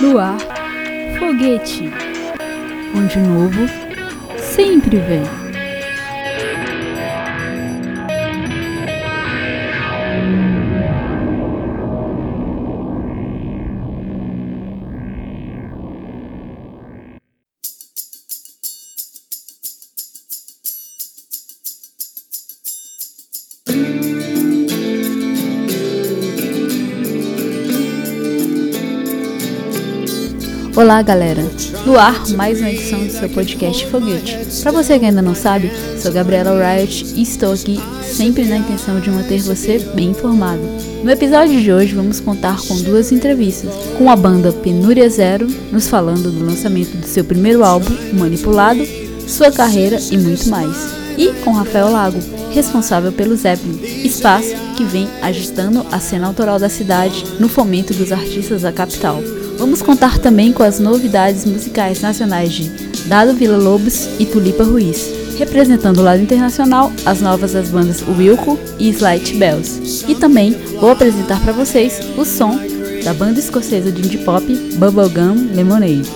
No ar, foguete, onde novo sempre vem. Olá, galera! No ar, mais uma edição do seu podcast Foguete. Para você que ainda não sabe, sou Gabriela Riot e estou aqui sempre na intenção de manter você bem informado. No episódio de hoje, vamos contar com duas entrevistas, com a banda Penúria Zero, nos falando do lançamento do seu primeiro álbum, Manipulado, sua carreira e muito mais. E com Rafael Lago, responsável pelo Zeppelin, espaço que vem agitando a cena autoral da cidade no fomento dos artistas da capital. Vamos contar também com as novidades musicais nacionais de Dado Vila Lobos e Tulipa Ruiz, representando o lado internacional as novas das bandas Wilco e Slight Bells. E também vou apresentar para vocês o som da banda escocesa de indie pop Bubblegum Lemonade.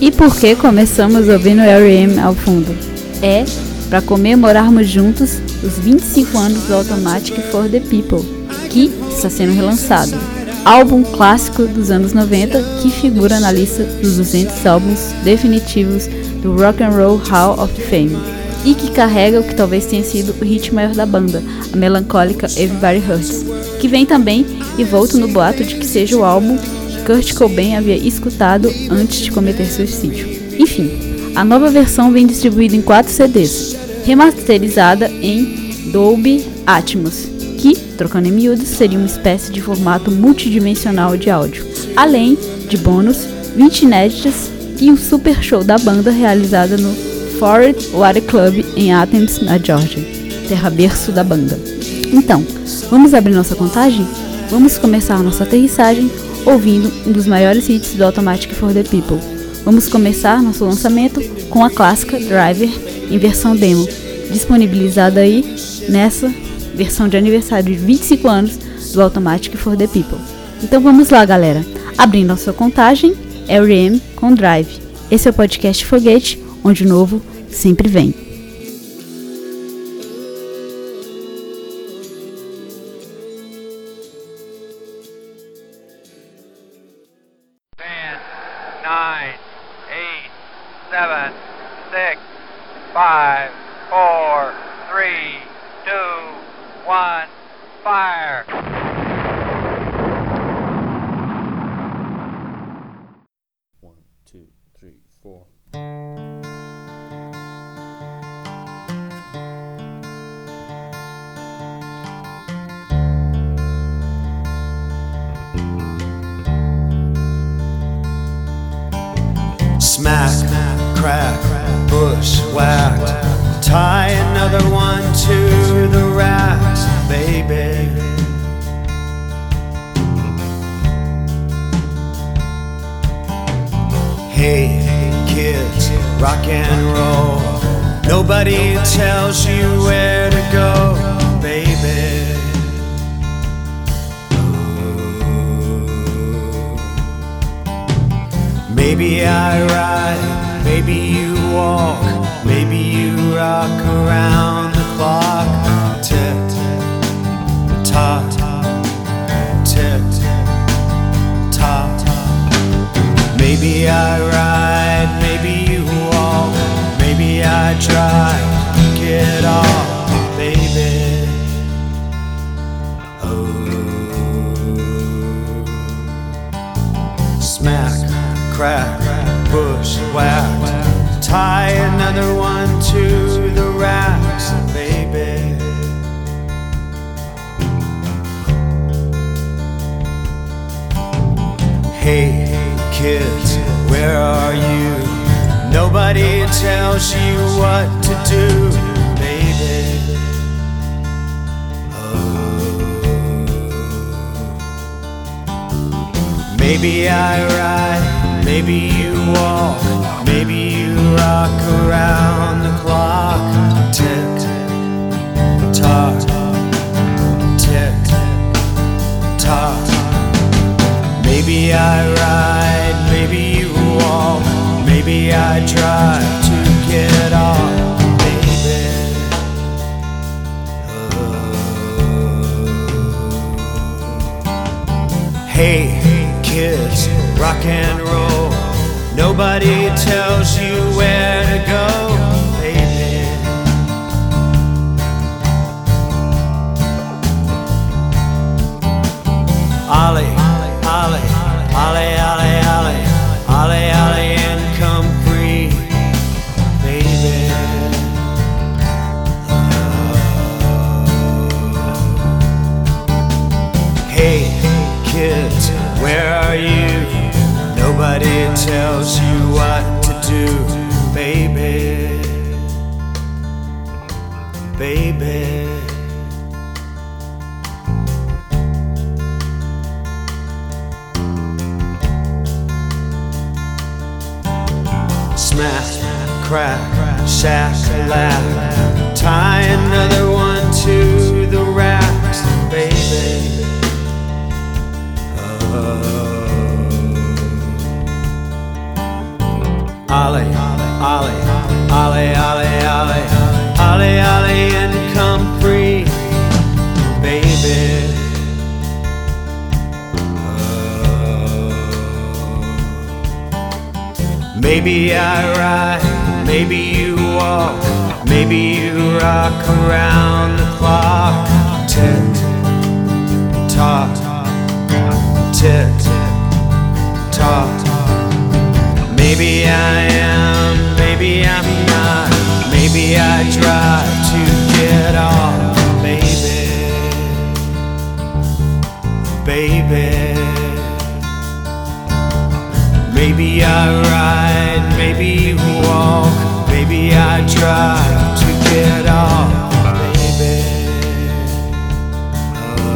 E por que começamos ouvindo R.E.M. ao fundo? É para comemorarmos juntos os 25 anos do Automatic for the People, que está sendo relançado álbum clássico dos anos 90 que figura na lista dos 200 álbuns definitivos do Rock and Roll Hall of Fame e que carrega o que talvez tenha sido o hit maior da banda, a melancólica Everybody Hurts, que vem também e volta no boato de que seja o álbum que Kurt Cobain havia escutado antes de cometer suicídio. Enfim, a nova versão vem distribuída em 4 CDs, remasterizada em Dolby Atmos que, trocando em miúdos, seria uma espécie de formato multidimensional de áudio, além de bônus, 20 inéditas e um super show da banda realizada no Forward Water Club em Athens, na Georgia, terra berço da banda. Então, vamos abrir nossa contagem? Vamos começar nossa aterrissagem ouvindo um dos maiores hits do Automatic for the People. Vamos começar nosso lançamento com a clássica Driver em versão demo, disponibilizada aí nessa versão de aniversário de 25 anos do Automatic for the People. Então vamos lá, galera. Abrindo a sua contagem, R.E.M. com Drive. Esse é o podcast Foguete, onde o novo sempre vem. tells you what to do, baby. Oh. Maybe I ride, maybe you walk, maybe you rock around the clock. Tick tock, tick tock. Maybe I ride. Maybe I try to get off, baby. Oh. Hey, kids, rock and roll. Nobody tells you where to go. Smack, crack, shack, laugh. Tie another one to the racks, baby. Oh. Ollie, Ollie, Ollie, Ollie, Maybe I ride, maybe you walk, maybe you rock around the clock. Tick, tock, tick, tock. Maybe I am, maybe I'm not. Maybe I drive to get off, baby, baby. Maybe I ride, maybe walk, maybe I drive to get off, baby. Oh.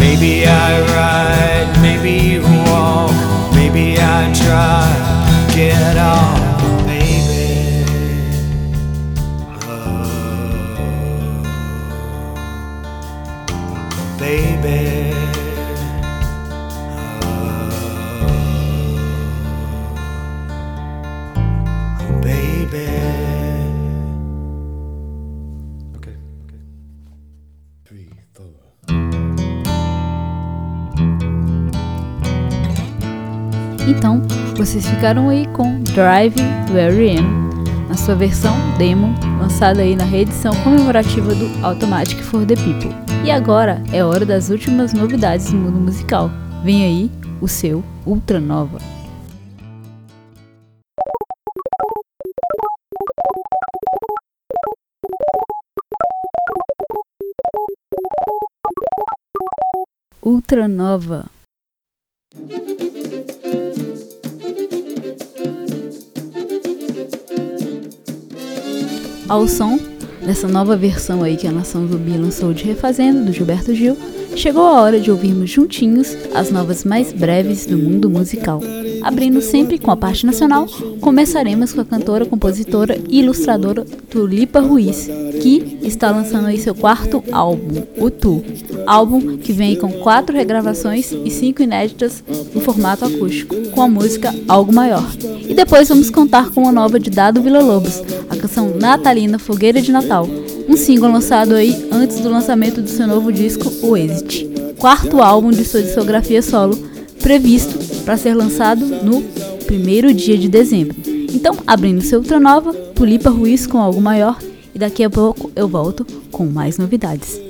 Maybe I ride, maybe walk, maybe I drive to get off, vocês ficaram aí com Drive I Am, na sua versão demo, lançada aí na reedição comemorativa do Automatic for the People. E agora é hora das últimas novidades do mundo musical. Vem aí o seu Ultra Nova. Ultra Nova. Ao som dessa nova versão aí que a Nação Zumbi lançou de Refazenda, do Gilberto Gil, chegou a hora de ouvirmos juntinhos as novas mais breves do mundo musical. Abrindo sempre com a parte nacional, começaremos com a cantora, compositora e ilustradora Tulipa Ruiz, que está lançando aí seu quarto álbum, o Tu. Álbum que vem com quatro regravações e cinco inéditas em formato acústico, com a música Algo Maior. E depois vamos contar com uma nova de Dado Vila Lobos, canção Natalina Fogueira de Natal, um single lançado aí antes do lançamento do seu novo disco, o Exit. Quarto álbum de sua discografia solo, previsto para ser lançado no primeiro dia de dezembro. Então, abrindo seu Ultra Nova, Tulipa Ruiz com algo maior e daqui a pouco eu volto com mais novidades.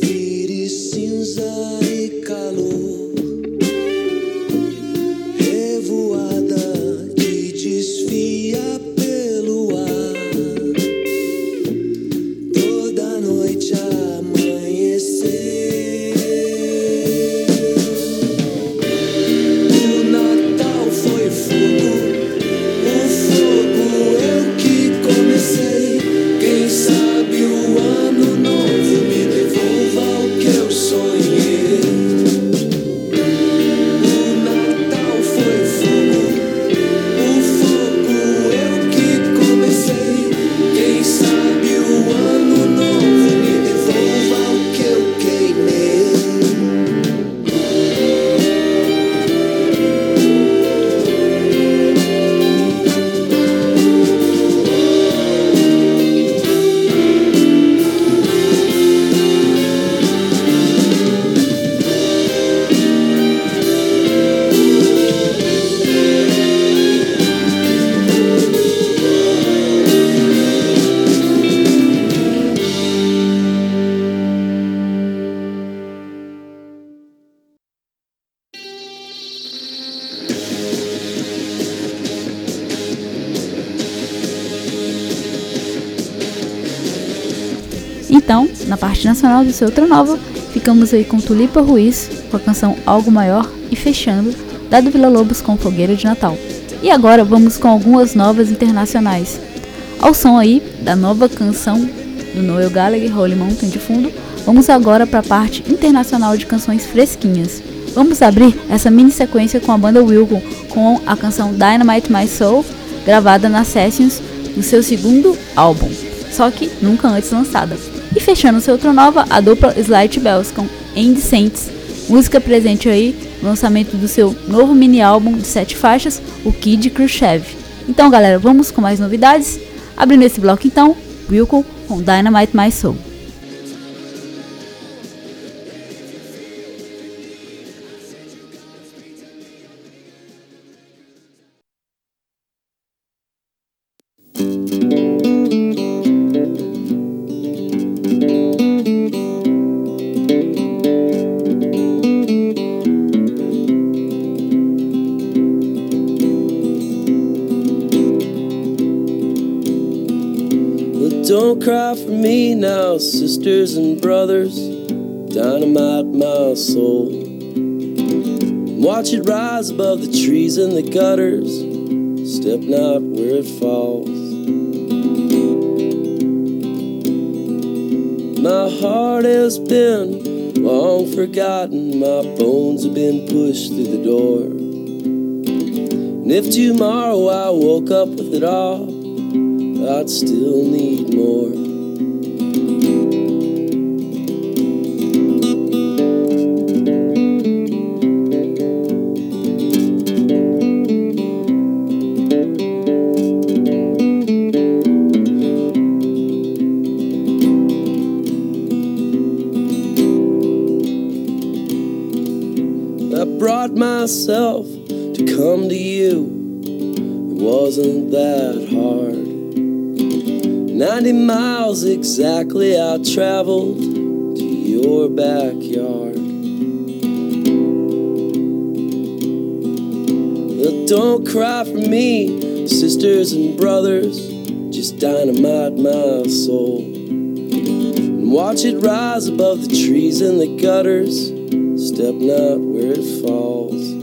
Vire cinza e calor. Parte nacional do seu Outra Nova, ficamos aí com Tulipa Ruiz, com a canção Algo Maior, e fechando, Dado Vila Lobos com Fogueira de Natal. E agora vamos com algumas novas internacionais. Ao som aí da nova canção do Noel Gallagher, Holy Mountain de fundo, vamos agora para a parte internacional de canções fresquinhas. Vamos abrir essa mini sequência com a banda Wilco com a canção Dynamite My Soul, gravada na Sessions do seu segundo álbum, só que nunca antes lançada. E fechando seu outro nova, a dupla Slight Bells com End música presente aí no lançamento do seu novo mini álbum de sete faixas, o Kid Khrushchev. Então galera, vamos com mais novidades? Abrindo esse bloco então, Wilco com Dynamite My Soul. Cry for me now, sisters and brothers. Dynamite my soul. Watch it rise above the trees and the gutters. Step not where it falls. My heart has been long forgotten. My bones have been pushed through the door. And if tomorrow I woke up with it all, I'd still need more. myself 90 miles exactly I traveled to your backyard. But don't cry for me, sisters and brothers, just dynamite my soul. And watch it rise above the trees and the gutters, step not where it falls.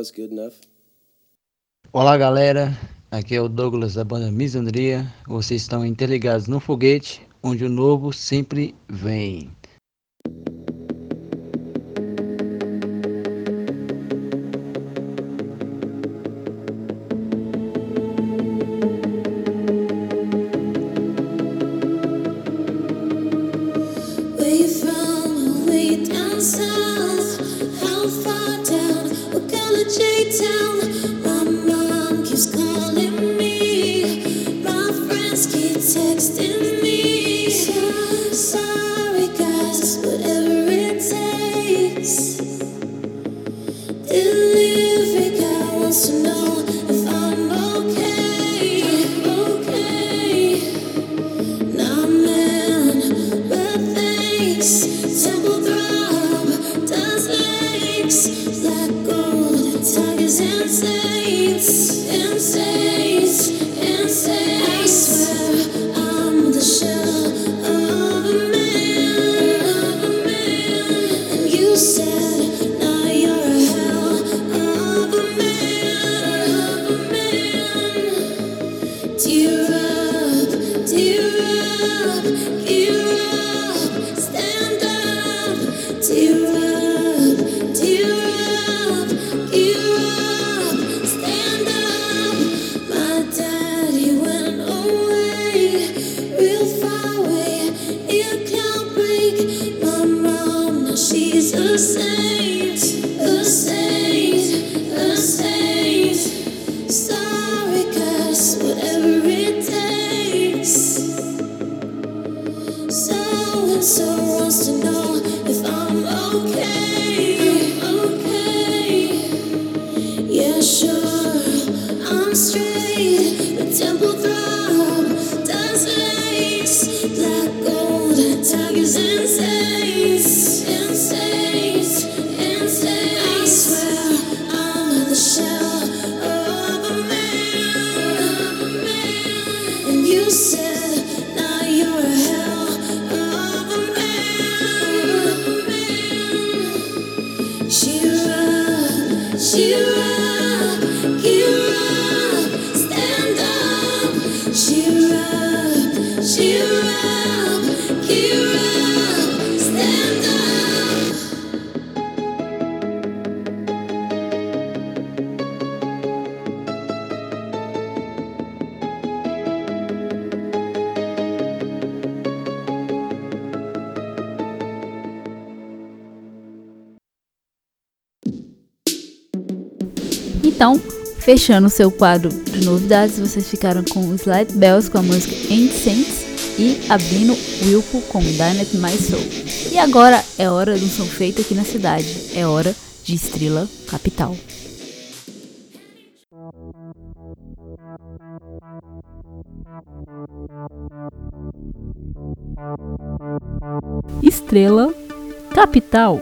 was good enough. Olá, galera. Aqui é o Douglas da banda Misandria. Vocês estão interligados no foguete, onde o novo sempre vem. Fechando o seu quadro de novidades, vocês ficaram com Slide Bells com a música Incense e abrindo Wilco com Dynamite My Soul. E agora é hora do som feito aqui na cidade. É hora de Estrela Capital. Estrela Capital.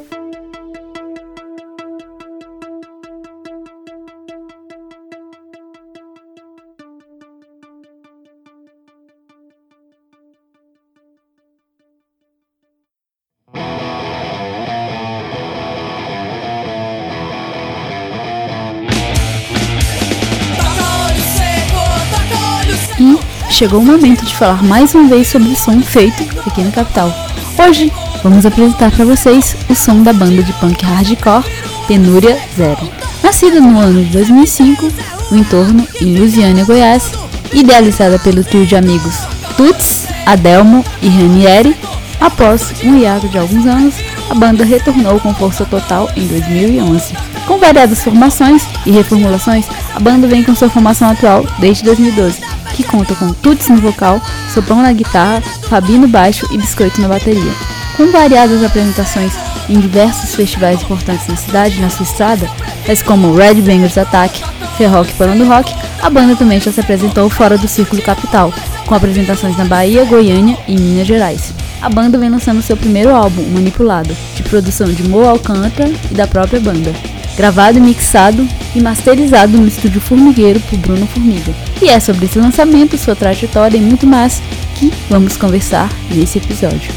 chegou o momento de falar mais uma vez sobre o som feito aqui na capital. Hoje vamos apresentar para vocês o som da banda de punk hardcore Penúria Zero. Nascida no ano de 2005, no entorno em Lusiana, Goiás, idealizada pelo trio de amigos Tuts, Adelmo e Ranieri, após um hiato de alguns anos, a banda retornou com força total em 2011. Com variadas formações e reformulações, a banda vem com sua formação atual desde 2012, que conta com Tuts no vocal, Soprão na guitarra, Fabi no baixo e Biscoito na bateria. Com variadas apresentações em diversos festivais importantes na cidade e na sua estrada, tais como Red Bangers Attack, Ferrock Falando Rock, a banda também já se apresentou fora do Círculo Capital, com apresentações na Bahia, Goiânia e Minas Gerais. A banda vem lançando seu primeiro álbum, Manipulado, de produção de Mo Alcântara e da própria banda, gravado mixado e masterizado no estúdio Formigueiro por Bruno Formiga. E é sobre esse lançamento, sua trajetória e muito mais que vamos conversar nesse episódio.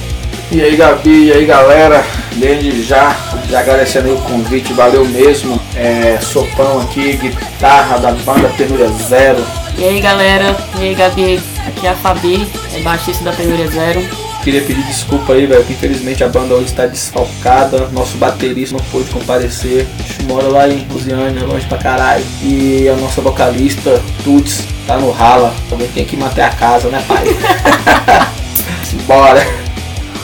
E aí Gabi, e aí galera, desde já, já agradecendo o convite, valeu mesmo. É, sopão aqui, guitarra da banda Penúria Zero. E aí galera, e aí Gabi, aqui é a Fabi, é baixista da Penúria Zero. Queria pedir desculpa aí, velho, que infelizmente a banda hoje está desfalcada, nosso baterista não pôde comparecer. A gente mora lá em Lusiânia, longe pra caralho. E a nossa vocalista, Tuts, tá no rala. Também tem que manter a casa, né pai? Bora!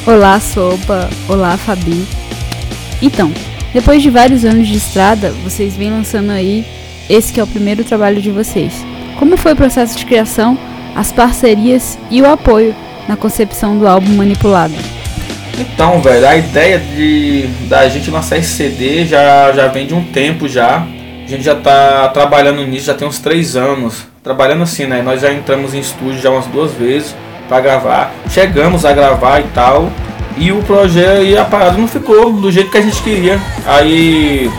Olá, Sopa. Olá, Fabi. Então, depois de vários anos de estrada, vocês vêm lançando aí esse que é o primeiro trabalho de vocês. Como foi o processo de criação, as parcerias e o apoio na concepção do álbum Manipulado? Então, velho, a ideia de da gente lançar esse CD já, já vem de um tempo já. A gente já tá trabalhando nisso, já tem uns três anos. Trabalhando assim, né? Nós já entramos em estúdio já umas duas vezes para gravar. Chegamos a gravar e tal. E o projeto e a parada não ficou do jeito que a gente queria. Aí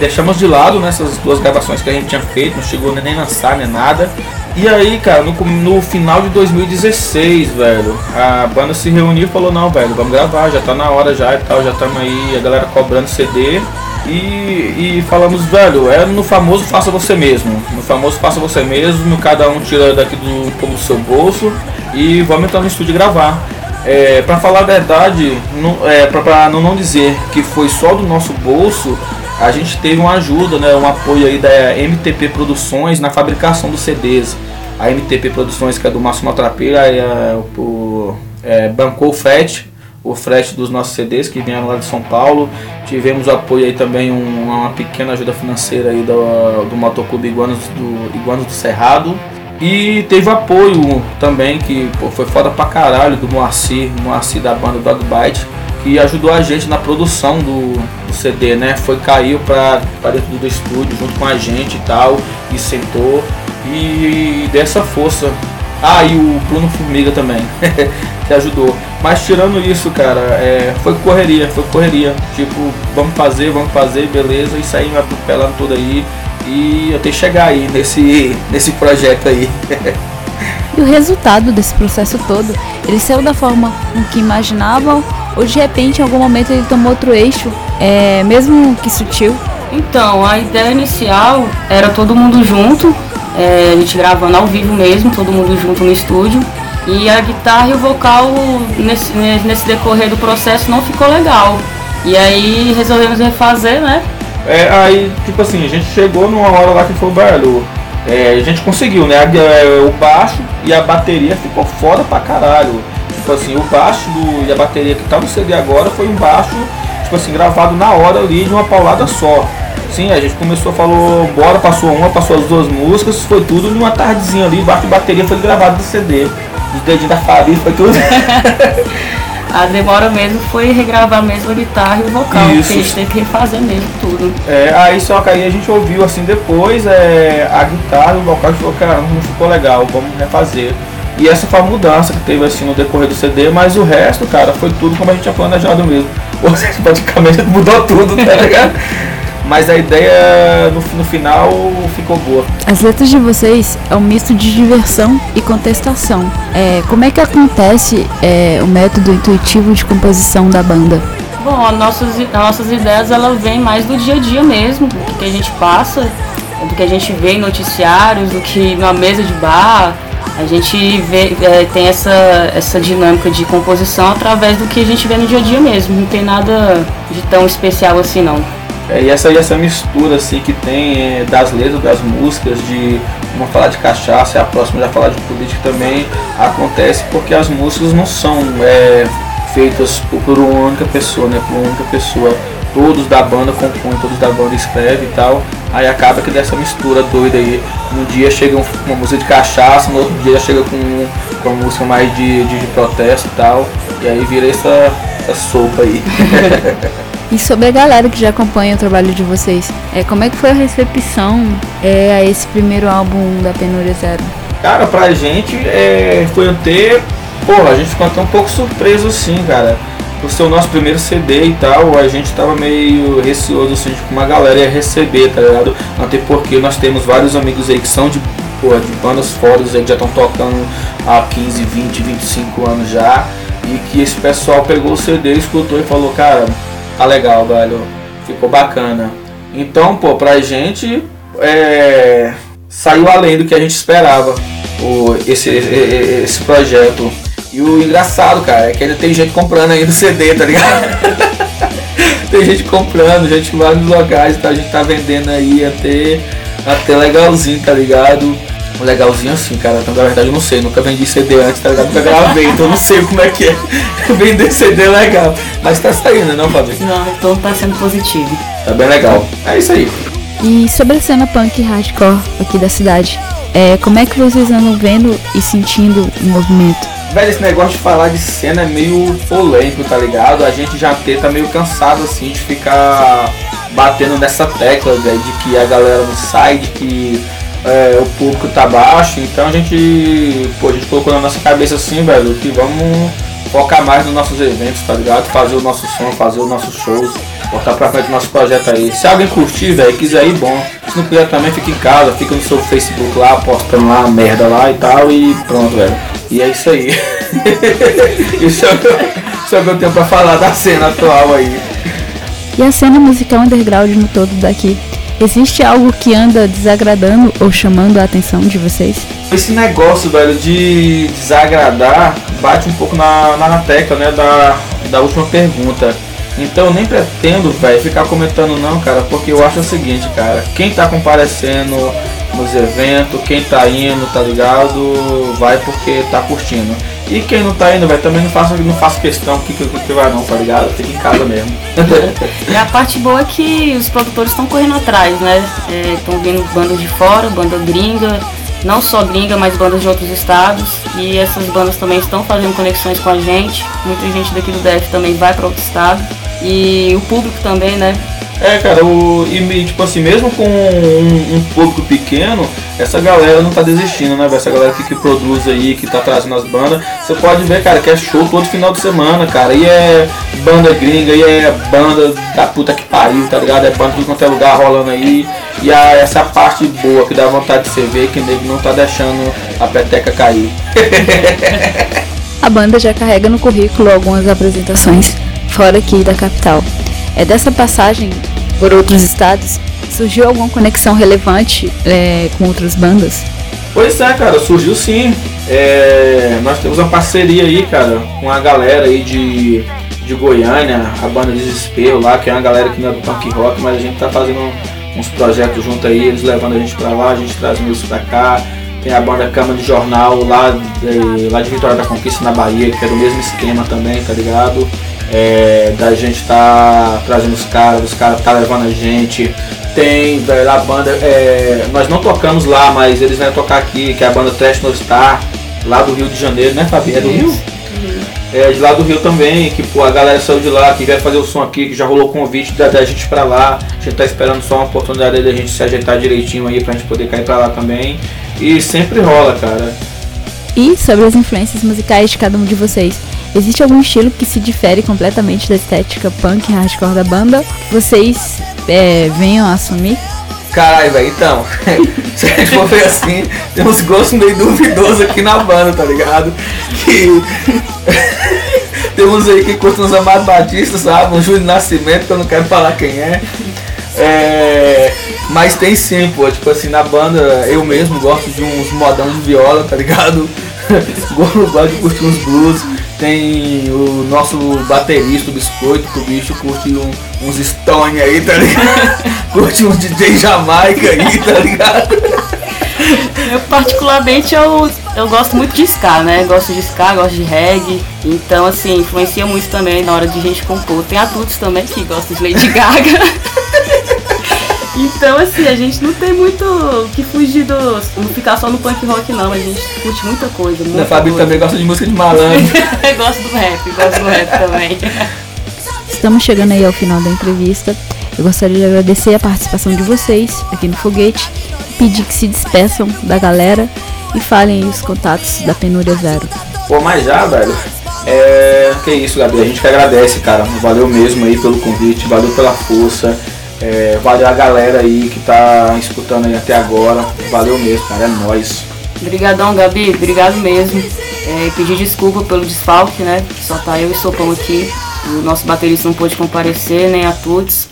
deixamos de lado nessas duas gravações que a gente tinha feito, não chegou nem lançar nem nada. E aí, cara, no, no final de 2016, velho, a banda se reuniu e falou, não, velho, vamos gravar, já tá na hora já e tal, já estamos aí, a galera cobrando CD. E, e falamos, velho, é no famoso faça você mesmo. No famoso faça você mesmo, cada um tira daqui do, seu bolso e vamos entrar no estúdio gravar. É, para falar a verdade, não, é, para não, não dizer que foi só do nosso bolso, a gente teve uma ajuda, né, um apoio aí da MTP Produções na fabricação dos CDs. A MTP Produções, que é do Márcio Maltrapeira, é, é, bancou o frete, o frete dos nossos CDs que vieram lá de São Paulo. Tivemos apoio aí também, um, uma pequena ajuda financeira aí do, do Motoclube Iguanos do, Iguanos do Cerrado. E teve apoio também, que pô, foi foda pra caralho, do Moacir, Moacir da banda Dog Bite que ajudou a gente na produção do, do CD, né? Foi caiu para dentro do estúdio junto com a gente e tal, e sentou e dessa força. Ah, e o Bruno Formiga também, que ajudou. Mas tirando isso, cara, é, foi correria, foi correria. Tipo, vamos fazer, vamos fazer, beleza, e saímos atropelando tudo aí. E até chegar aí nesse, nesse projeto aí. E o resultado desse processo todo, ele saiu da forma com que imaginavam ou de repente em algum momento ele tomou outro eixo, é, mesmo que sutil? Então, a ideia inicial era todo mundo junto, é, a gente gravando ao vivo mesmo, todo mundo junto no estúdio. E a guitarra e o vocal nesse, nesse decorrer do processo não ficou legal. E aí resolvemos refazer, né? É, aí, tipo assim, a gente chegou numa hora lá que foi o barulho. É, a gente conseguiu, né? O baixo e a bateria ficou foda pra caralho. Tipo assim, o baixo do, e a bateria que tá no CD agora foi um baixo, tipo assim, gravado na hora ali de uma paulada só. Sim, a gente começou, falou, bora, passou uma, passou as duas músicas, foi tudo numa tardezinha ali, baixo de bateria foi gravado no CD. Os dedinhos da Fabi, foi tudo. a demora mesmo foi regravar mesmo a guitarra e o vocal, Isso. porque a gente teve que refazer mesmo tudo. É, aí só que aí a gente ouviu assim depois é, a guitarra e o vocal e falou, cara, não ficou legal, vamos refazer. E essa foi a mudança que teve assim no decorrer do CD, mas o resto, cara, foi tudo como a gente tinha planejado mesmo. Ou seja, praticamente mudou tudo, tá ligado? Mas a ideia no, no final ficou boa. As letras de vocês é um misto de diversão e contestação. É, como é que acontece é, o método intuitivo de composição da banda? Bom, as nossas, as nossas ideias ela vem mais do dia a dia mesmo, do que a gente passa, do que a gente vê em noticiários, do que na mesa de bar. A gente vê, é, tem essa, essa dinâmica de composição através do que a gente vê no dia a dia mesmo. Não tem nada de tão especial assim não. É, e essa, essa mistura assim que tem é, das letras, das músicas, de uma falar de cachaça e a próxima já falar de política também acontece porque as músicas não são é, feitas por uma única pessoa, né? Por uma única pessoa. Todos da banda compõem, todos da banda escrevem e tal. Aí acaba que dessa mistura doida aí. Um dia chega um- uma música de cachaça, no outro dia chega com, com uma música mais de, de, de protesto e tal. E aí vira essa, essa sopa aí. E sobre a galera que já acompanha o trabalho de vocês, é, como é que foi a recepção é, a esse primeiro álbum da Penúria Zero? Cara, pra gente é, foi até. Porra, a gente ficou até um pouco surpreso assim, cara. Por ser o nosso primeiro CD e tal, a gente tava meio receoso assim de como a galera ia receber, tá ligado? Até porque nós temos vários amigos aí que são de, porra, de bandas fodas aí que já estão tocando há 15, 20, 25 anos já. E que esse pessoal pegou o CD, escutou e falou, cara, tá legal, velho. Ficou bacana. Então, pô, pra gente é, saiu além do que a gente esperava o, esse, esse projeto. E o engraçado, cara, é que ainda tem gente comprando ainda o CD, tá ligado? tem gente comprando, gente em vários locais, tá? A gente tá vendendo aí até, até legalzinho, tá ligado? Legalzinho assim, cara. Então, na verdade, eu não sei, nunca vendi CD antes, tá ligado? Nunca gravei, então eu não sei como é que é vender CD legal. Mas tá saindo, né, não, Fabinho? Não, o retorno tá sendo positivo. Tá bem legal. É isso aí. E sobre a cena punk e hardcore aqui da cidade, é, como é que vocês andam vendo e sentindo o movimento? Velho, esse negócio de falar de cena é meio polêmico, tá ligado? A gente já tá meio cansado assim de ficar batendo nessa tecla, velho, de que a galera não sai, de que é, o público tá baixo. Então a gente, pô, a gente colocou na nossa cabeça assim, velho, que vamos focar mais nos nossos eventos, tá ligado? Fazer o nosso som, fazer os nossos shows, botar pra frente o nosso projeto aí. Se alguém curtir, velho, quiser ir, bom. Se não quiser também, fica em casa, fica no seu Facebook lá, postando lá merda lá e tal, e pronto, velho. E é isso aí. isso, é o que eu, isso é o que eu tenho pra falar da cena atual aí. E a cena musical underground no todo daqui, existe algo que anda desagradando ou chamando a atenção de vocês? Esse negócio, velho, de desagradar bate um pouco na, na, na tecla, né, da, da última pergunta. Então nem pretendo, velho, ficar comentando não, cara, porque eu acho o seguinte, cara, quem tá comparecendo nos eventos, quem tá indo, tá ligado, vai porque tá curtindo. E quem não tá indo, velho, também não faça, não faça questão que, que, que vai não, tá ligado? Fica em casa mesmo. E a parte boa é que os produtores estão correndo atrás, né? Estão vindo bandas de fora, banda gringa, não só gringa, mas bandas de outros estados. E essas bandas também estão fazendo conexões com a gente. Muita gente daqui do DF também vai para outro estado. E o público também, né? É, cara, o, e tipo assim, mesmo com um, um público pequeno, essa galera não tá desistindo, né? Essa galera que, que produz aí, que tá trazendo as bandas, você pode ver, cara, que é show todo final de semana, cara. E é banda gringa, e é banda da puta que pariu, tá ligado? É banda de qualquer lugar rolando aí. E a, essa parte boa que dá vontade de você ver que nego não tá deixando a peteca cair. A banda já carrega no currículo algumas apresentações fora aqui da capital. É dessa passagem por outros estados surgiu alguma conexão relevante é, com outras bandas? Pois é, cara, surgiu sim. É, nós temos uma parceria aí, cara, com a galera aí de, de Goiânia, a banda Desespero lá, que é uma galera que não é do punk rock, mas a gente tá fazendo uns projetos junto aí, eles levando a gente pra lá, a gente trazendo isso pra cá. Tem a banda Cama de Jornal lá, de, lá de Vitória da Conquista, na Bahia, que é do mesmo esquema também, tá ligado? É, da gente tá trazendo os caras, os caras tá levando a gente. Tem, velho, a banda, é, nós não tocamos lá, mas eles vão tocar aqui, que é a banda Trash No Star, lá do Rio de Janeiro, né, Fabi? É do Rio? É, de lá do Rio também, que pô, a galera saiu de lá, que vai fazer o som aqui, que já rolou convite da, da gente pra lá. A gente tá esperando só uma oportunidade da gente se ajeitar direitinho aí pra gente poder cair pra lá também. E sempre rola, cara. E sobre as influências musicais de cada um de vocês, existe algum estilo que se difere completamente da estética punk e hardcore da banda? Vocês é, venham assumir? Caralho, velho, então. Se a gente for ver assim, tem uns gostos meio duvidosos aqui na banda, tá ligado? Que. tem uns aí que curtem uns Amado Batista, sabe? Um Júlio Nascimento, que eu não quero falar quem é. É, Mas tem sim, pô, tipo assim, na banda eu mesmo gosto de uns modão de viola, tá ligado? Gosto de curtir uns blues. Tem o nosso baterista, o Biscoito, que o bicho curte um- uns Stone aí, tá ligado? curte uns DJ Jamaica aí, tá ligado? Eu particularmente eu, eu gosto muito de ska, né? Gosto de ska, gosto de reggae. Então assim, influencia muito também na hora de gente compor. Tem adultos também que gostam de Lady Gaga. Então assim, a gente não tem muito o que fugir do. Não ficar só no punk rock não, a gente curte muita coisa. A Muita Fabi coisa. também gosta de música de malandro. Eu gosto do rap, gosto do rap também. Estamos chegando aí ao final da entrevista. Eu gostaria de agradecer a participação de vocês aqui no Foguete, pedir que se despeçam da galera e falem aí os contatos da Penúria Zero. Pô, mas já, velho. É. Que isso, Gabi. A gente que agradece, cara. Valeu mesmo aí pelo convite, valeu pela força. É, valeu a galera aí que tá escutando aí até agora. Valeu mesmo, cara. É nóis. Obrigadão, Gabi, obrigado mesmo. É, pedir desculpa pelo desfalque, né? Só tá eu e Sopão aqui. O nosso baterista não pôde comparecer, nem a todos.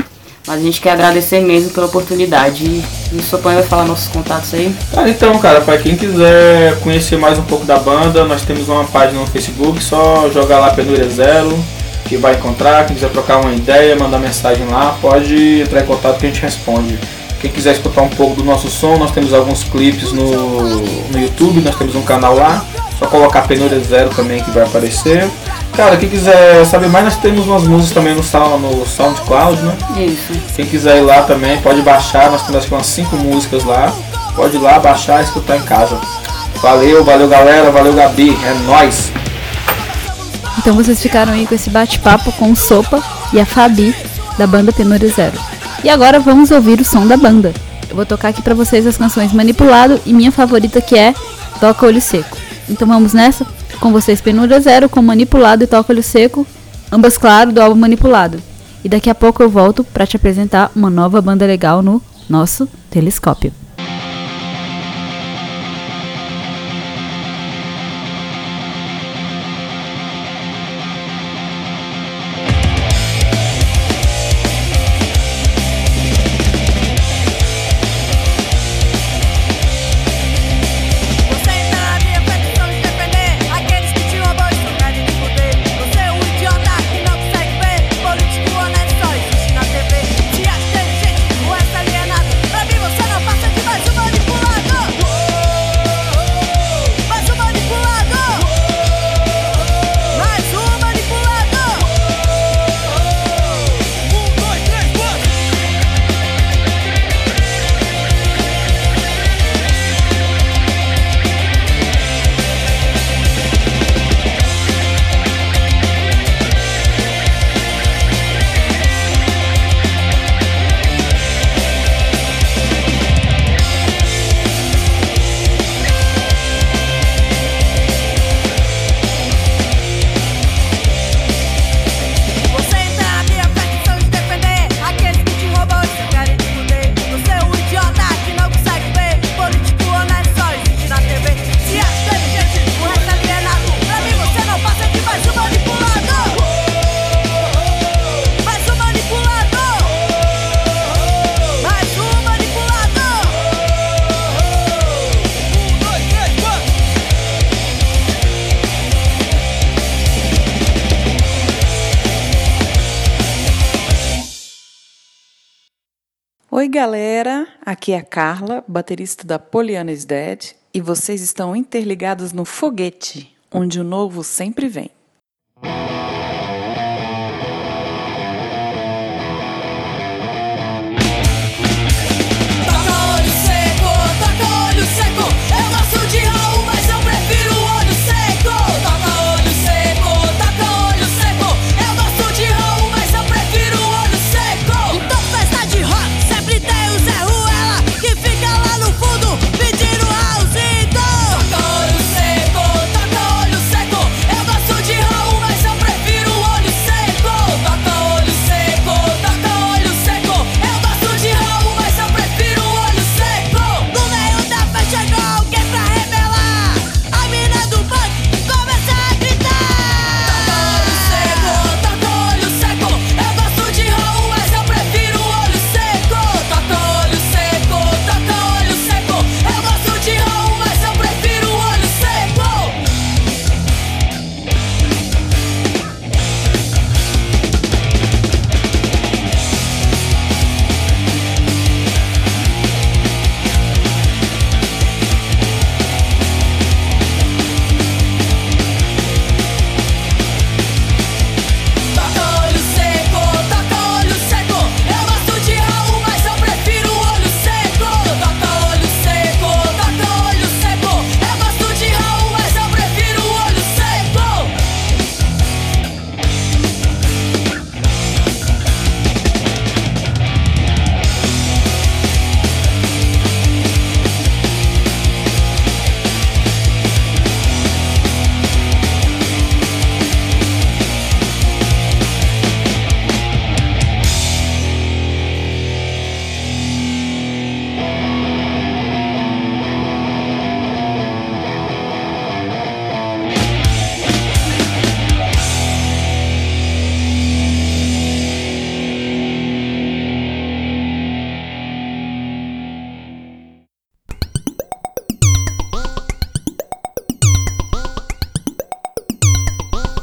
Mas a gente quer agradecer mesmo pela oportunidade. E, o Sopão vai falar nossos contatos aí. Cara, então, cara, pra quem quiser conhecer mais um pouco da banda, nós temos uma página no Facebook, só jogar lá Penúria Zero, que vai encontrar. Quem quiser trocar uma ideia, mandar mensagem lá, pode entrar em contato que a gente responde. Quem quiser escutar um pouco do nosso som, nós temos alguns clipes no, no YouTube, nós temos um canal lá. Só colocar Penúria Zero também que vai aparecer. Cara, quem quiser saber mais, nós temos umas músicas também no, Sound- no SoundCloud, né? Isso. Quem quiser ir lá também, pode baixar, nós temos acho que umas 5 músicas lá. Pode ir lá, baixar e escutar em casa. Valeu, valeu galera, valeu Gabi, é nóis! Então vocês ficaram aí com esse bate-papo com o Sopa e a Fabi da banda Penúria Zero. E agora vamos ouvir o som da banda. Eu vou tocar aqui pra vocês as canções Manipulado e minha favorita que é Toca Olho Seco. Então vamos nessa? Com vocês Penúria Zero com Manipulado e Toca Olho Seco, ambas claro do álbum Manipulado. E daqui a pouco eu volto pra te apresentar uma nova banda legal no nosso telescópio. Aqui é Carla, baterista da Poliana is Dead, e vocês estão interligados no Foguete, onde o novo sempre vem.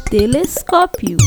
Telescópio.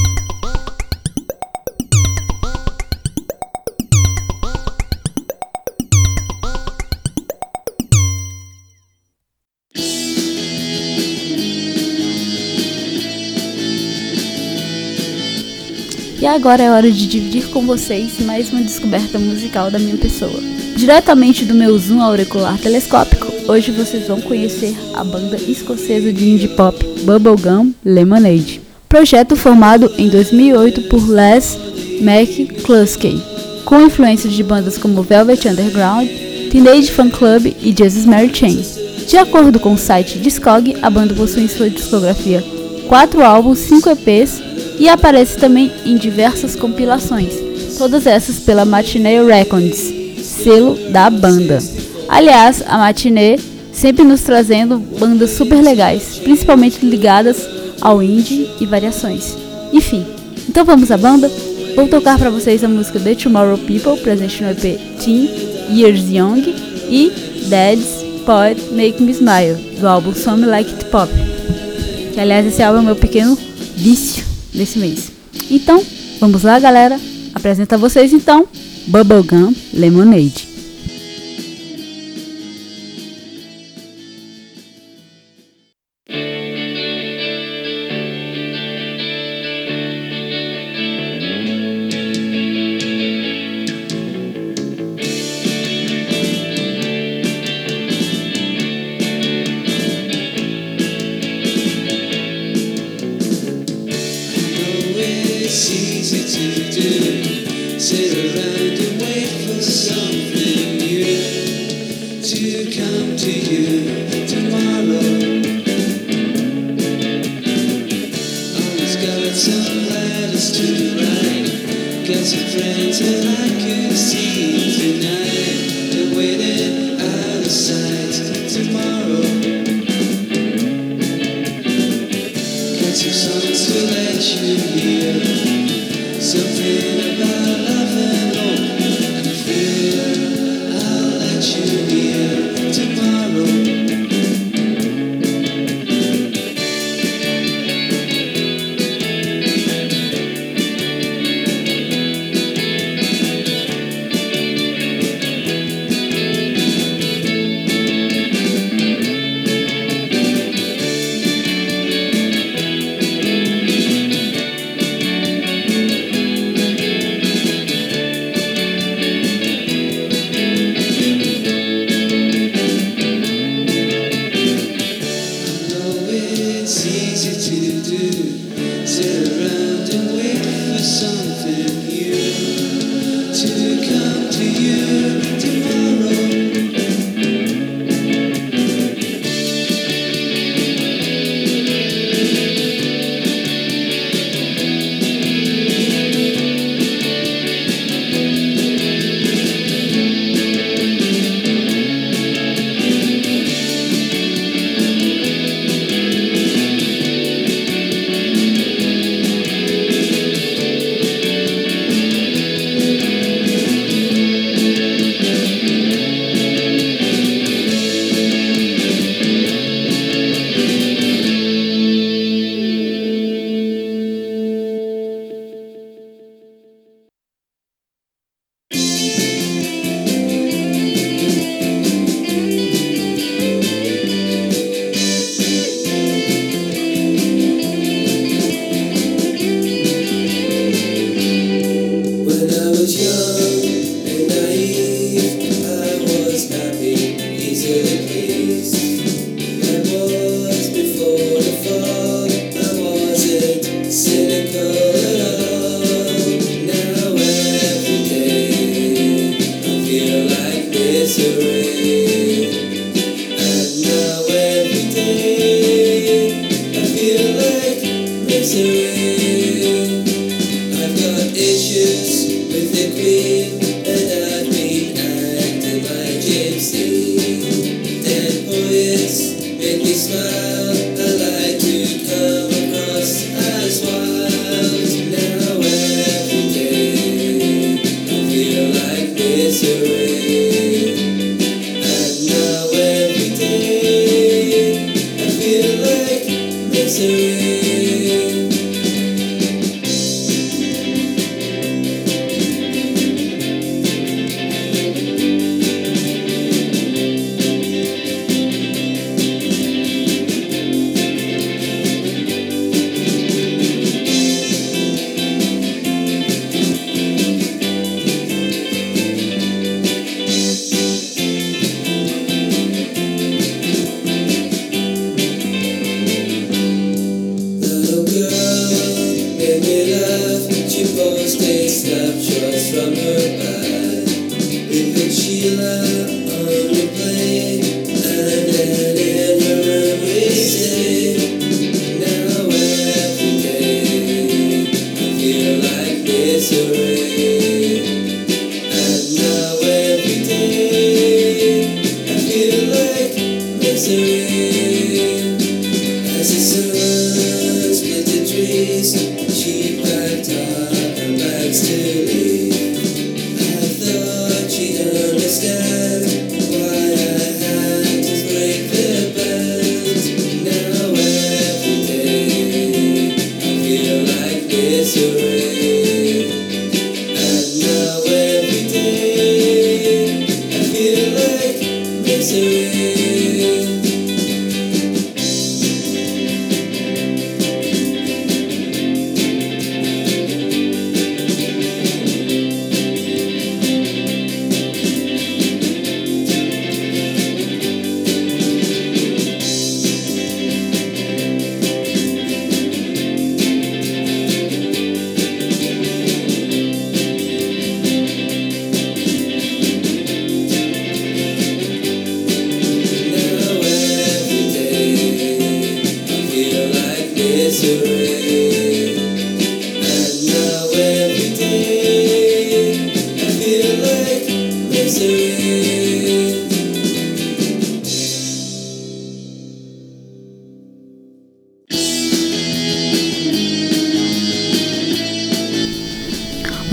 E agora é hora de dividir com vocês mais uma descoberta musical da minha pessoa. Diretamente do meu zoom auricular telescópico, hoje vocês vão conhecer a banda escocesa de indie pop Bubblegum Lemonade. Projeto formado em 2008 por Les McCluskey, com influências de bandas como Velvet Underground, Teenage Fan Club e Jesus Mary Chain. De acordo com o site Discog, a banda possui em sua discografia quatro álbuns, cinco EPs e aparece também em diversas compilações, todas essas pela Matinee Records, selo da banda. Aliás, a Matinee sempre nos trazendo bandas super legais, principalmente ligadas ao indie e variações. Enfim, então vamos à banda? Vou tocar para vocês a música The Tomorrow People, presente no EP Teen Years Young, e Dad's Pod Make Me Smile, do álbum Some Like It Pop. Que aliás esse álbum é o meu pequeno vício desse mês. Então, vamos lá, galera. Apresento a vocês então Bubblegum Lemonade. Some letters to write. Got some friends that I could see tonight.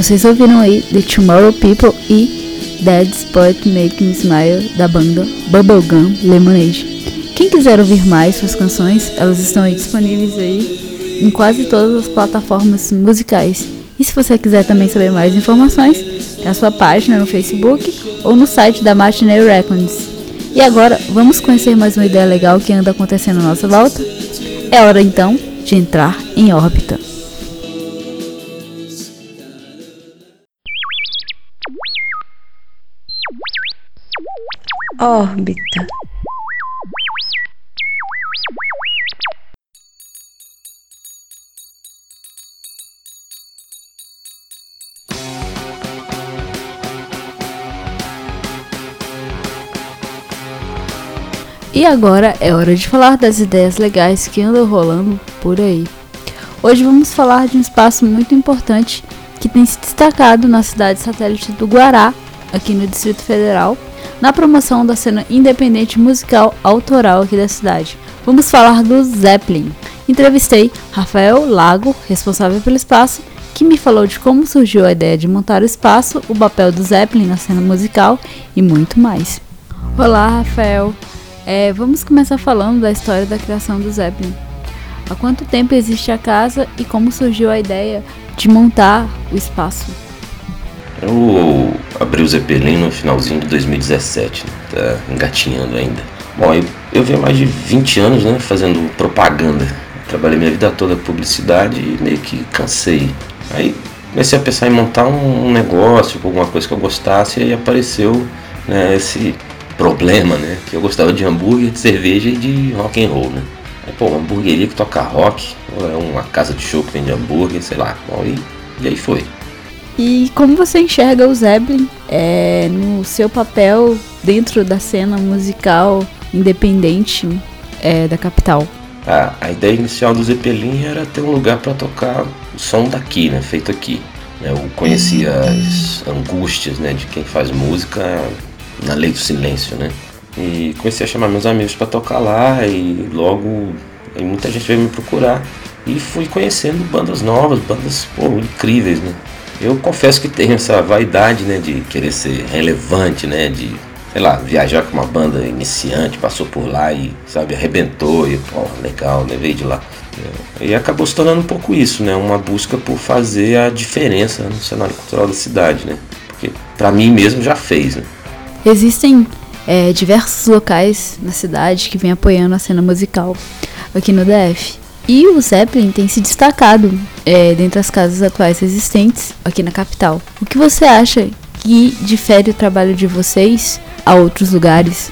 Vocês ouviram aí The Tomorrow People e Dead Spot Make Me Smile da banda Bubblegum Lemonade. Quem quiser ouvir mais suas canções, elas estão aí disponíveis aí em quase todas as plataformas musicais. E se você quiser também saber mais informações, tem a sua página no Facebook ou no site da Matinee Records. E agora, vamos conhecer mais uma ideia legal que anda acontecendo à nossa volta? É hora então de entrar em órbita. Órbita. E agora é hora de falar das ideias legais que andam rolando por aí. Hoje vamos falar de um espaço muito importante que tem se destacado na cidade satélite do Guará, aqui no Distrito Federal, na promoção da cena independente musical autoral aqui da cidade. Vamos falar do Zeppelin. Entrevistei Rafael Lago, responsável pelo espaço, que me falou de como surgiu a ideia de montar o espaço, o papel do Zeppelin na cena musical e muito mais. Olá, Rafael. É, vamos começar falando da história da criação do Zeppelin. Há quanto tempo existe a casa e como surgiu a ideia de montar o espaço? Eu abri o Zeppelin no finalzinho de 2017, né? tá engatinhando ainda. Bom, eu, eu venho mais de 20 anos né, fazendo propaganda. Trabalhei minha vida toda com publicidade e meio que cansei. Aí comecei a pensar em montar um, negócio, alguma coisa que eu gostasse, e aí apareceu né, esse problema, né? Que eu gostava de hambúrguer, de cerveja e de rock and roll, né? Aí, pô, uma hamburgueria que toca rock, ou é uma casa de show que vende hambúrguer, sei lá. Bom, e, e aí foi. E como você enxerga o Zeppelin é, no seu papel dentro da cena musical independente é, da capital? A, a ideia inicial do Zeppelin era ter um lugar para tocar o som daqui, né? Feito aqui. Eu conhecia as angústias né, de quem faz música na lei do silêncio, né? E comecei a chamar meus amigos para tocar lá e logo aí muita gente veio me procurar e fui conhecendo bandas novas, bandas pô, incríveis, né? Eu confesso que tenho essa vaidade, né, de querer ser relevante, né, de sei lá, viajar com uma banda iniciante, passou por lá e, sabe, arrebentou e, pô, legal, veio de lá. E acabou se tornando um pouco isso, né, uma busca por fazer a diferença no cenário cultural da cidade, né, porque para mim mesmo já fez, né. Existem é, diversos locais na cidade que vêm apoiando a cena musical aqui no DF. E o Zeppelin tem se destacado é, dentre as casas atuais existentes aqui na capital. O que você acha que difere o trabalho de vocês a outros lugares?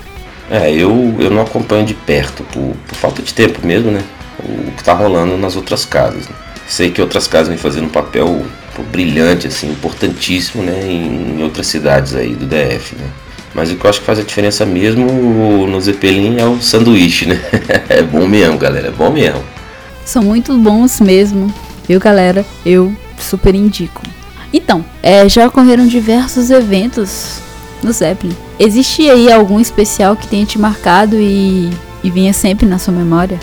É, eu, eu não acompanho de perto, por, por falta de tempo mesmo, né? O que tá rolando nas outras casas. Né? Sei que outras casas vêm fazendo um papel brilhante, assim, importantíssimo, né? Em, em outras cidades aí do DF, né? Mas o que eu acho que faz a diferença mesmo no Zeppelin é o sanduíche, né? é bom mesmo, galera, é bom mesmo. São muito bons mesmo, viu galera? Eu super indico. Então, é, já ocorreram diversos eventos no Zeppelin. Existe aí algum especial que tenha te marcado e, e vinha sempre na sua memória?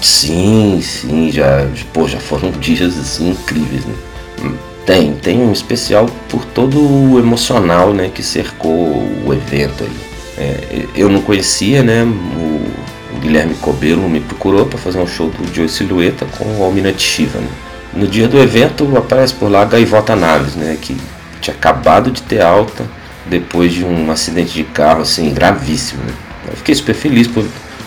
Sim, sim, já, pô, já foram dias assim incríveis, né? Tem, tem um especial por todo o emocional, né, que cercou o evento aí. É, eu não conhecia, né, o Guilherme Cobelo me procurou para fazer um show do Joe Silhueta com o Almirante Shiva, né. No dia do evento aparece por lá a Gaivota Naves, né, que tinha acabado de ter alta depois de um acidente de carro assim gravíssimo. Né? Eu fiquei super feliz por,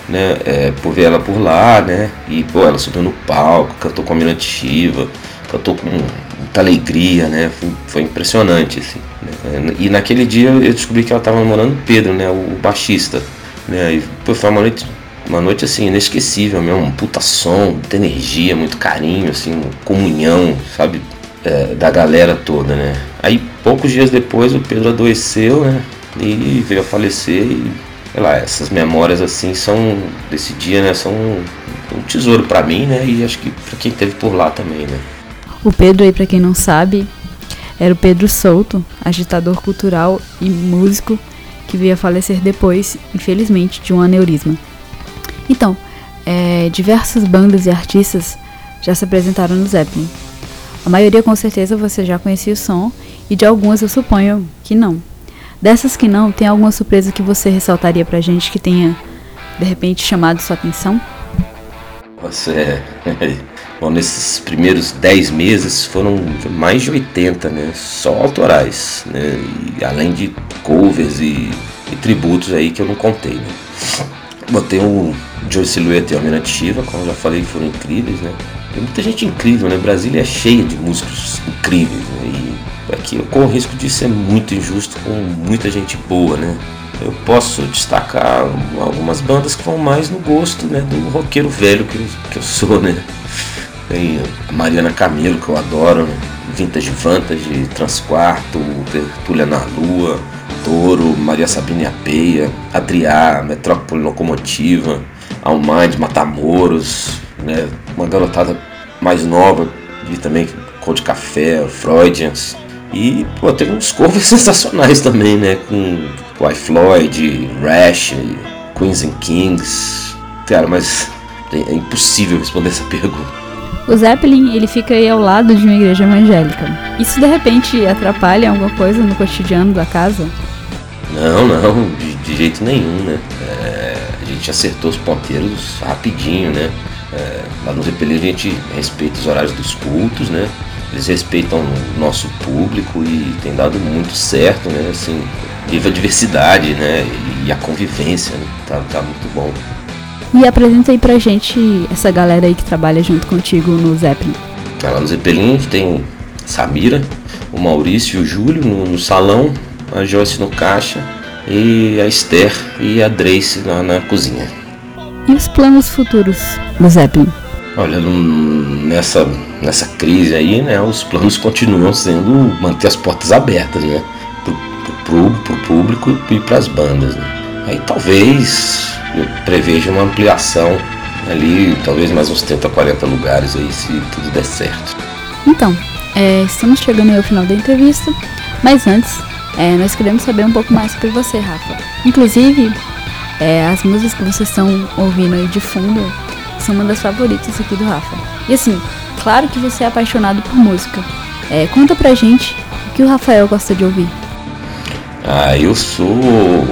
né, é, por ver ela por lá, né? E pô, ela subiu no palco, cantou com a Mirante Shiva, cantou com muita alegria, né? Foi, foi impressionante, assim. Né? E naquele dia eu descobri que ela estava namorando o Pedro, né? O baixista. Né? E pô, foi uma noite, uma noite assim, inesquecível mesmo, um puta som, muita energia, muito carinho, assim, comunhão, sabe? É, da galera toda, né? Aí poucos dias depois o Pedro adoeceu, né? E veio a falecer e sei lá, essas memórias assim são desse dia, né? São um tesouro para mim, né? E acho que para quem teve por lá também, né? O Pedro aí, para quem não sabe, era o Pedro Souto, agitador cultural e músico que veio a falecer depois, infelizmente, de um aneurisma. Então, é, diversas bandas e artistas já se apresentaram no Zeppelin. A maioria com certeza você já conhecia o som e de algumas eu suponho que não. Dessas que não, tem alguma surpresa que você ressaltaria pra gente que tenha de repente chamado sua atenção? Você Bom, nesses primeiros 10 meses foram mais de 80, né? Só autorais, né? E além de covers e, e tributos aí que eu não contei, né? Botei o Joe Silhouette e o Almirante Shiva, como eu já falei, foram incríveis, né? Tem muita gente incrível, né? Brasília é cheia de músicos incríveis, né? E aqui eu corro o risco de ser muito injusto com muita gente boa, né? Eu posso destacar algumas bandas que vão mais no gosto, né? Do roqueiro velho que eu, que eu sou, né? Tem a Mariana Camilo, que eu adoro, né? Vintage Vantage, Transquarto, Tertúlia na Lua, Toro, Maria Sabine Apeia, Adriá, Metrópole Locomotiva, Almind, Matamoros, né? uma garotada mais nova, e também Cold Café, Freudians. E pô, teve uns covers sensacionais também, né? Com White Floyd, Rash, Queens and Kings. Cara, mas é impossível responder essa pergunta. O Zeppelin, ele fica aí ao lado de uma igreja evangélica. Isso de repente atrapalha alguma coisa no cotidiano da casa? Não, não, de, de jeito nenhum, né? É, a gente acertou os ponteiros rapidinho, né? É, lá no Zeppelin a gente respeita os horários dos cultos, né? Eles respeitam o nosso público e tem dado muito certo, né? Assim, viva a diversidade, né? E a convivência, né? Tá, tá muito bom. E apresenta aí pra gente essa galera aí que trabalha junto contigo no Zeppelin. Lá no Zeppelin tem Samira, o Maurício e o Júlio no, no salão, a Joyce no caixa e a Esther e a Drace na, na cozinha. E os planos futuros do Zeppelin? Olha, nessa, nessa crise aí, né, os planos continuam sendo manter as portas abertas, né, pro, pro, pro público e para as bandas. Né. Aí talvez eu prevejo uma ampliação ali, talvez mais uns 30, 40 lugares aí, se tudo der certo. Então, é, estamos chegando ao final da entrevista, mas antes, é, nós queremos saber um pouco mais sobre você, Rafa. Inclusive, é, as músicas que vocês estão ouvindo aí de fundo são uma das favoritas aqui do Rafa. E assim, claro que você é apaixonado por música. É, conta pra gente o que o Rafael gosta de ouvir. Ah, eu sou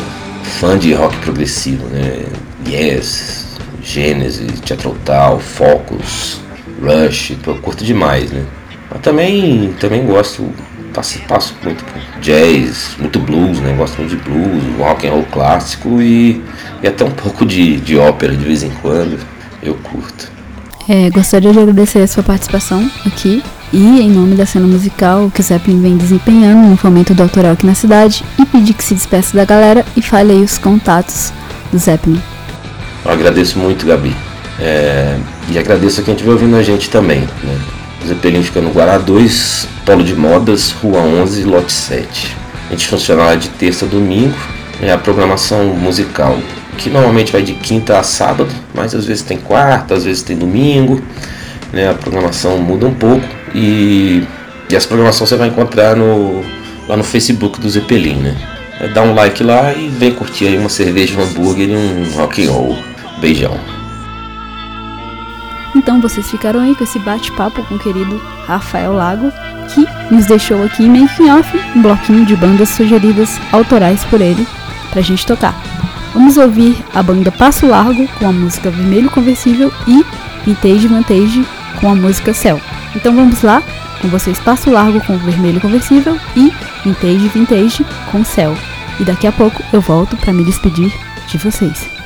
fã de rock progressivo, né? Yes, Genesis, Jethro Tull, Focus, Rush, eu curto demais, né? Mas também, também gosto, passo, passo muito por jazz, muito blues, né? Gosto muito de blues, rock and roll clássico e, e até um pouco de, de ópera de vez em quando, eu curto. É, gostaria de agradecer a sua participação aqui e, em nome da cena musical que o Zeppelin vem desempenhando no fomento do autoral aqui na cidade, e pedir que se despeça da galera e fale aí os contatos do Zeppelin. Eu agradeço muito, Gabi. É, e agradeço a quem estiver ouvindo a gente também. Né? O Zeppelin fica no Guará 2, Polo de Modas, Rua 11, Lote 7. A gente funciona lá de terça a domingo. É a programação musical, que normalmente vai de quinta a sábado, mas às vezes tem quarta, às vezes tem domingo. Né? A programação muda um pouco e, e essa programação você vai encontrar no, lá no Facebook do Zeppelin, né? É, dá um like lá e vem curtir aí uma cerveja, um hambúrguer e um rock and roll. Beijão. Então vocês ficaram aí com esse bate-papo com o querido Rafael Lago, que nos deixou aqui em Making Off um bloquinho de bandas sugeridas autorais por ele pra gente tocar. Vamos ouvir a banda Passo Largo com a música Vermelho Conversível e Vintage Vantage com a música Céu. Então vamos lá, Com vocês Passo Largo com Vermelho Conversível e Vintage Vintage com Céu. E daqui a pouco eu volto para me despedir de vocês.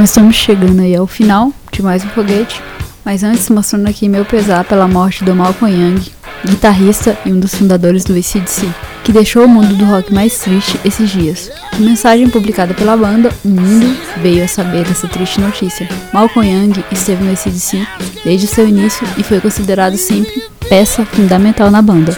Então estamos chegando aí ao final de mais um foguete. Mas antes, mostrando aqui meu pesar pela morte do Malcolm Young, guitarrista e um dos fundadores do ACDC, que deixou o mundo do rock mais triste esses dias. Em mensagem publicada pela banda, o mundo veio a saber dessa triste notícia. Malcolm Young esteve no ACDC desde seu início e foi considerado sempre peça fundamental na banda.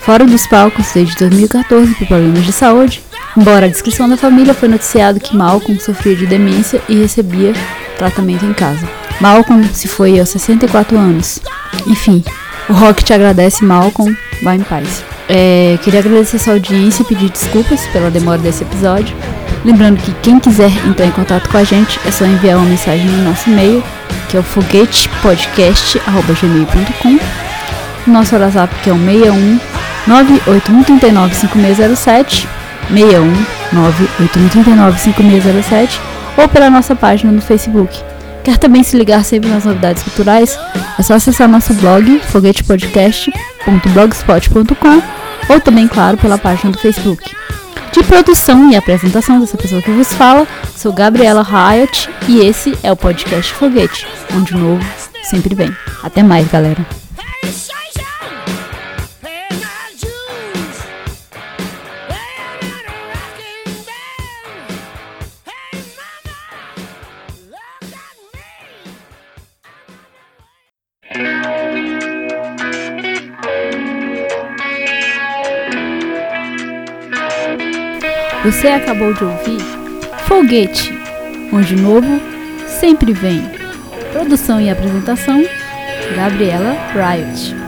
Fora dos palcos desde 2014 por problemas de saúde, embora a descrição da família foi noticiado que Malcolm sofria de demência e recebia tratamento em casa. Malcolm se foi aos 64 anos. Enfim, o rock te agradece, Malcolm. Vá em paz. É, queria agradecer sua audiência e pedir desculpas pela demora desse episódio. Lembrando que quem quiser entrar em contato com a gente é só enviar uma mensagem no nosso e-mail, que é o foguetepodcast.gmail.com Nosso WhatsApp que é o 61 98139 5607 61 98139 5607 ou pela nossa página no Facebook. Quer também se ligar sempre nas novidades culturais? É só acessar nosso blog foguetepodcast.blogspot.com ou também, claro, pela página do Facebook. De produção e apresentação dessa pessoa que vos fala, sou Gabriela Riot e esse é o podcast Foguete, onde o novo sempre vem. Até mais, galera! Você acabou de ouvir Foguete, onde o novo sempre vem. Produção e apresentação: Gabriela Riot.